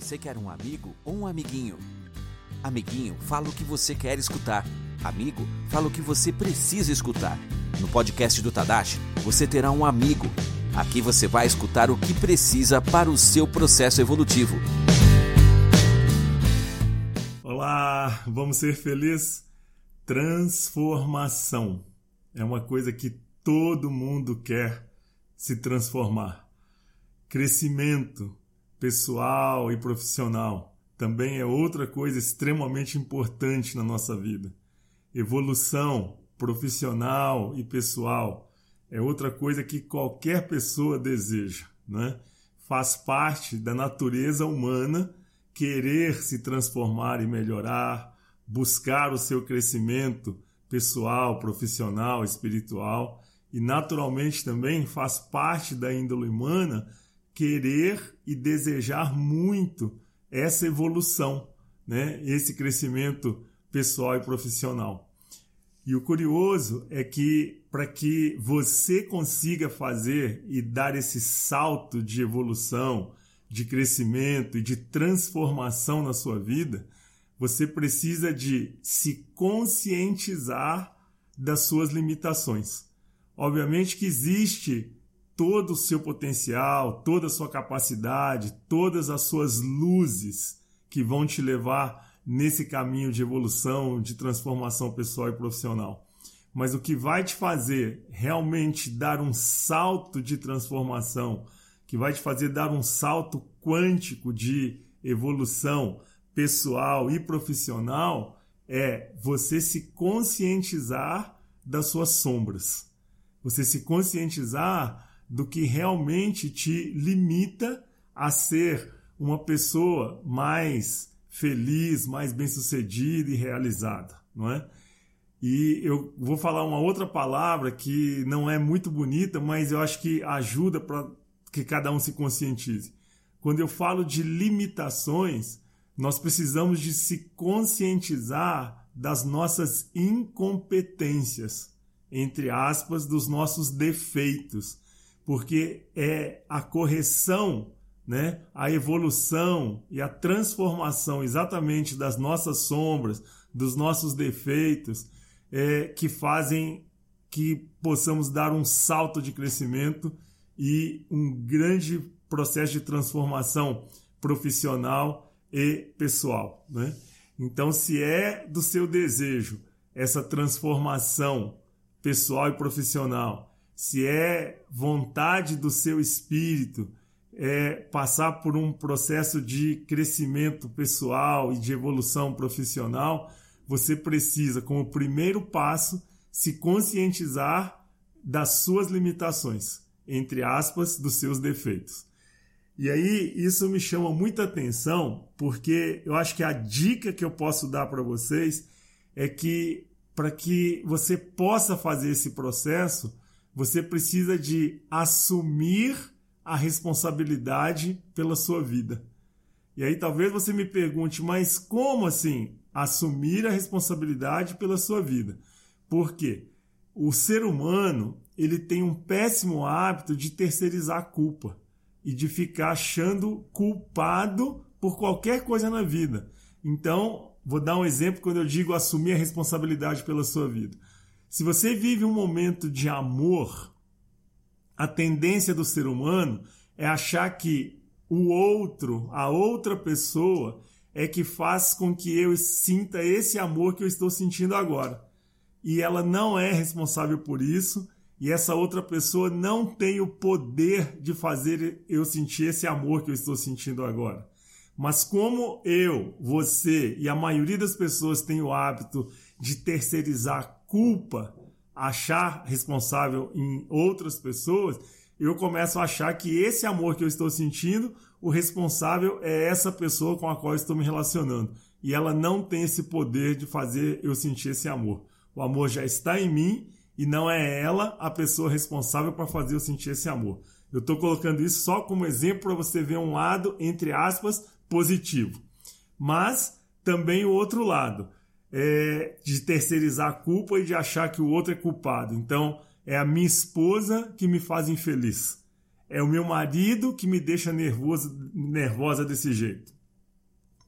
Você quer um amigo ou um amiguinho? Amiguinho, fala o que você quer escutar. Amigo, fala o que você precisa escutar. No podcast do Tadashi, você terá um amigo. Aqui você vai escutar o que precisa para o seu processo evolutivo. Olá, vamos ser felizes? Transformação é uma coisa que todo mundo quer se transformar. Crescimento pessoal e profissional também é outra coisa extremamente importante na nossa vida. Evolução profissional e pessoal é outra coisa que qualquer pessoa deseja, né? Faz parte da natureza humana querer se transformar e melhorar, buscar o seu crescimento pessoal, profissional, espiritual e naturalmente também faz parte da índole humana querer e desejar muito essa evolução, né? esse crescimento pessoal e profissional. E o curioso é que para que você consiga fazer e dar esse salto de evolução, de crescimento e de transformação na sua vida, você precisa de se conscientizar das suas limitações. Obviamente que existe todo o seu potencial, toda a sua capacidade, todas as suas luzes que vão te levar nesse caminho de evolução, de transformação pessoal e profissional. Mas o que vai te fazer realmente dar um salto de transformação, que vai te fazer dar um salto quântico de evolução pessoal e profissional, é você se conscientizar das suas sombras. Você se conscientizar do que realmente te limita a ser uma pessoa mais feliz, mais bem-sucedida e realizada, não é? E eu vou falar uma outra palavra que não é muito bonita, mas eu acho que ajuda para que cada um se conscientize. Quando eu falo de limitações, nós precisamos de se conscientizar das nossas incompetências, entre aspas, dos nossos defeitos porque é a correção, né, a evolução e a transformação exatamente das nossas sombras, dos nossos defeitos, é, que fazem que possamos dar um salto de crescimento e um grande processo de transformação profissional e pessoal. Né? Então, se é do seu desejo essa transformação pessoal e profissional, se é vontade do seu espírito é passar por um processo de crescimento pessoal e de evolução profissional, você precisa, como primeiro passo, se conscientizar das suas limitações, entre aspas, dos seus defeitos. E aí isso me chama muita atenção, porque eu acho que a dica que eu posso dar para vocês é que para que você possa fazer esse processo, você precisa de assumir a responsabilidade pela sua vida. E aí talvez você me pergunte, mas como assim assumir a responsabilidade pela sua vida? Por quê? O ser humano, ele tem um péssimo hábito de terceirizar a culpa e de ficar achando culpado por qualquer coisa na vida. Então, vou dar um exemplo quando eu digo assumir a responsabilidade pela sua vida. Se você vive um momento de amor, a tendência do ser humano é achar que o outro, a outra pessoa, é que faz com que eu sinta esse amor que eu estou sentindo agora. E ela não é responsável por isso, e essa outra pessoa não tem o poder de fazer eu sentir esse amor que eu estou sentindo agora. Mas como eu, você e a maioria das pessoas tem o hábito de terceirizar culpa, achar responsável em outras pessoas, eu começo a achar que esse amor que eu estou sentindo, o responsável é essa pessoa com a qual estou me relacionando. E ela não tem esse poder de fazer eu sentir esse amor. O amor já está em mim e não é ela a pessoa responsável para fazer eu sentir esse amor. Eu estou colocando isso só como exemplo para você ver um lado, entre aspas, positivo. Mas também o outro lado é, de terceirizar a culpa e de achar que o outro é culpado. Então, é a minha esposa que me faz infeliz. É o meu marido que me deixa nervoso, nervosa desse jeito.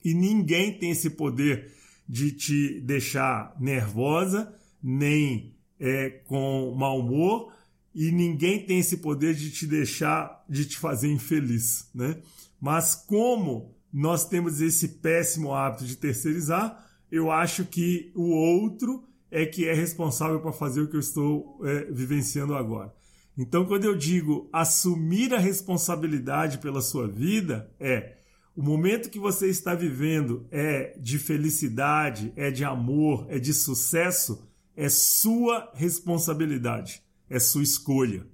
E ninguém tem esse poder de te deixar nervosa, nem é, com mau humor, e ninguém tem esse poder de te deixar, de te fazer infeliz, né? Mas como nós temos esse péssimo hábito de terceirizar, eu acho que o outro é que é responsável para fazer o que eu estou é, vivenciando agora. Então, quando eu digo assumir a responsabilidade pela sua vida, é o momento que você está vivendo é de felicidade, é de amor, é de sucesso, é sua responsabilidade, é sua escolha.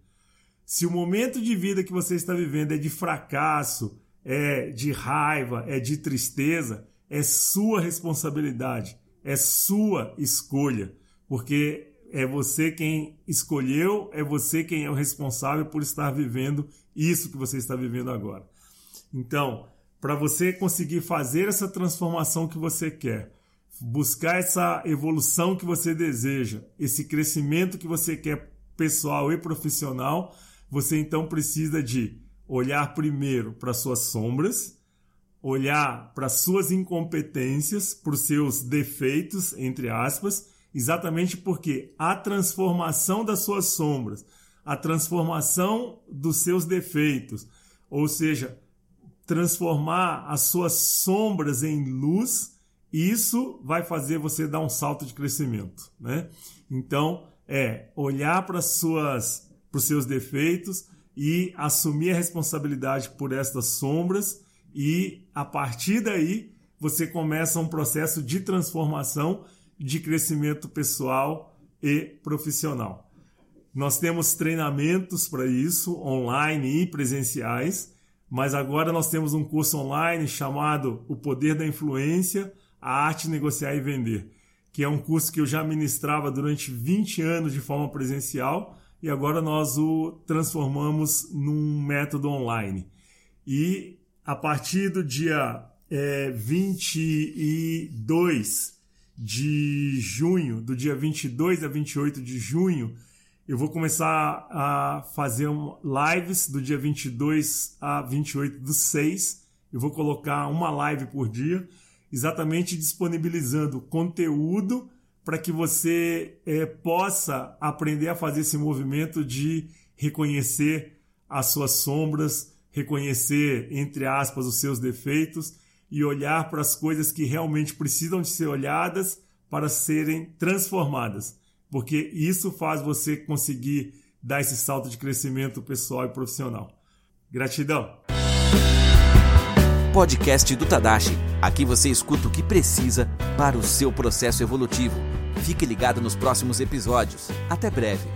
Se o momento de vida que você está vivendo é de fracasso, é de raiva, é de tristeza, é sua responsabilidade, é sua escolha, porque é você quem escolheu, é você quem é o responsável por estar vivendo isso que você está vivendo agora. Então, para você conseguir fazer essa transformação que você quer, buscar essa evolução que você deseja, esse crescimento que você quer pessoal e profissional, você então precisa de olhar primeiro para suas sombras, olhar para suas incompetências, para os seus defeitos, entre aspas, exatamente porque a transformação das suas sombras, a transformação dos seus defeitos, ou seja, transformar as suas sombras em luz, isso vai fazer você dar um salto de crescimento, né? Então, é olhar para suas para os seus defeitos e assumir a responsabilidade por estas sombras e a partir daí você começa um processo de transformação, de crescimento pessoal e profissional. Nós temos treinamentos para isso, online e presenciais mas agora nós temos um curso online chamado O Poder da Influência, a Arte Negociar e Vender, que é um curso que eu já ministrava durante 20 anos de forma presencial e agora nós o transformamos num método online. E a partir do dia é, 22 de junho, do dia 22 a 28 de junho, eu vou começar a fazer lives do dia 22 a 28 do 6. Eu vou colocar uma live por dia, exatamente disponibilizando conteúdo para que você é, possa aprender a fazer esse movimento de reconhecer as suas sombras, reconhecer, entre aspas, os seus defeitos e olhar para as coisas que realmente precisam de ser olhadas para serem transformadas porque isso faz você conseguir dar esse salto de crescimento pessoal e profissional. Gratidão! Podcast do Tadashi. Aqui você escuta o que precisa para o seu processo evolutivo. Fique ligado nos próximos episódios. Até breve!